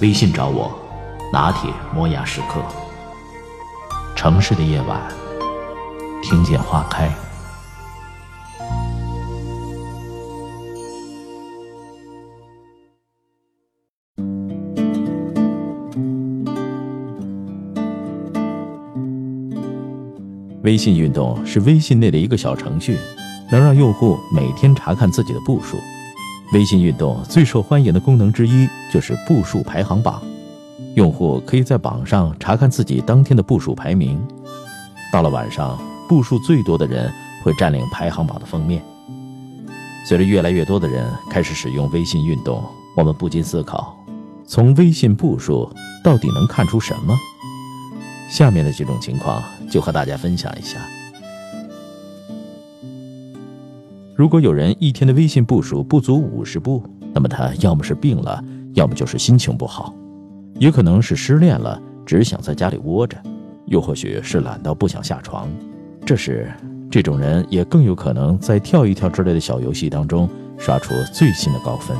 微信找我，拿铁磨牙时刻。城市的夜晚，听见花开。微信运动是微信内的一个小程序，能让用户每天查看自己的步数。微信运动最受欢迎的功能之一就是步数排行榜，用户可以在榜上查看自己当天的步数排名。到了晚上，步数最多的人会占领排行榜的封面。随着越来越多的人开始使用微信运动，我们不禁思考：从微信步数到底能看出什么？下面的几种情况就和大家分享一下。如果有人一天的微信步数不足五十步，那么他要么是病了，要么就是心情不好，也可能是失恋了，只想在家里窝着，又或许是懒到不想下床。这时，这种人也更有可能在跳一跳之类的小游戏当中刷出最新的高分。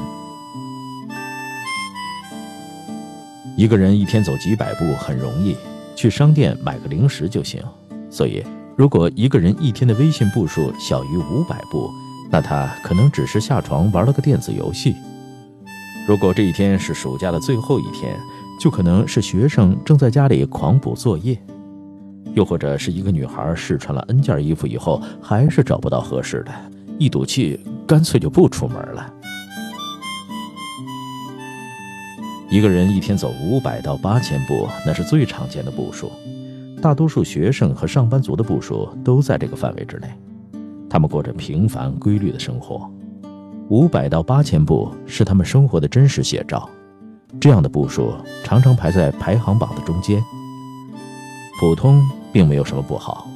一个人一天走几百步很容易，去商店买个零食就行。所以，如果一个人一天的微信步数小于五百步，那他可能只是下床玩了个电子游戏。如果这一天是暑假的最后一天，就可能是学生正在家里狂补作业，又或者是一个女孩试穿了 N 件衣服以后，还是找不到合适的，一赌气干脆就不出门了。一个人一天走五百到八千步，那是最常见的步数。大多数学生和上班族的步数都在这个范围之内。他们过着平凡规律的生活，五百到八千步是他们生活的真实写照。这样的步数常常排在排行榜的中间。普通并没有什么不好，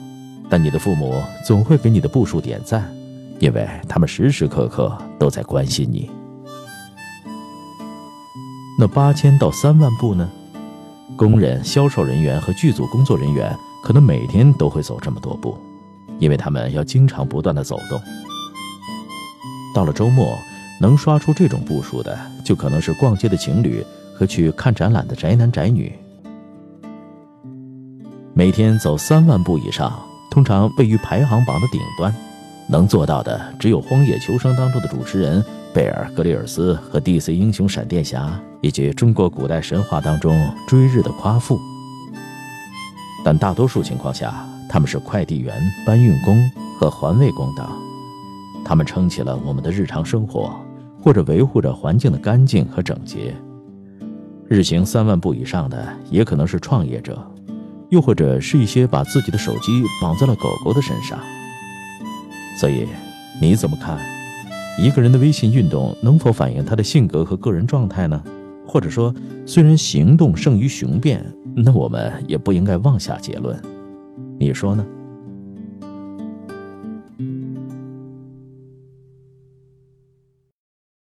但你的父母总会给你的步数点赞，因为他们时时刻刻都在关心你。那八千到三万步呢？工人、销售人员和剧组工作人员可能每天都会走这么多步。因为他们要经常不断的走动。到了周末，能刷出这种步数的，就可能是逛街的情侣和去看展览的宅男宅女。每天走三万步以上，通常位于排行榜的顶端。能做到的，只有《荒野求生》当中的主持人贝尔格里尔斯和 DC 英雄闪电侠，以及中国古代神话当中追日的夸父。但大多数情况下，他们是快递员、搬运工和环卫工等，他们撑起了我们的日常生活，或者维护着环境的干净和整洁。日行三万步以上的，也可能是创业者，又或者是一些把自己的手机绑在了狗狗的身上。所以，你怎么看？一个人的微信运动能否反映他的性格和个人状态呢？或者说，虽然行动胜于雄辩，那我们也不应该妄下结论。你说呢？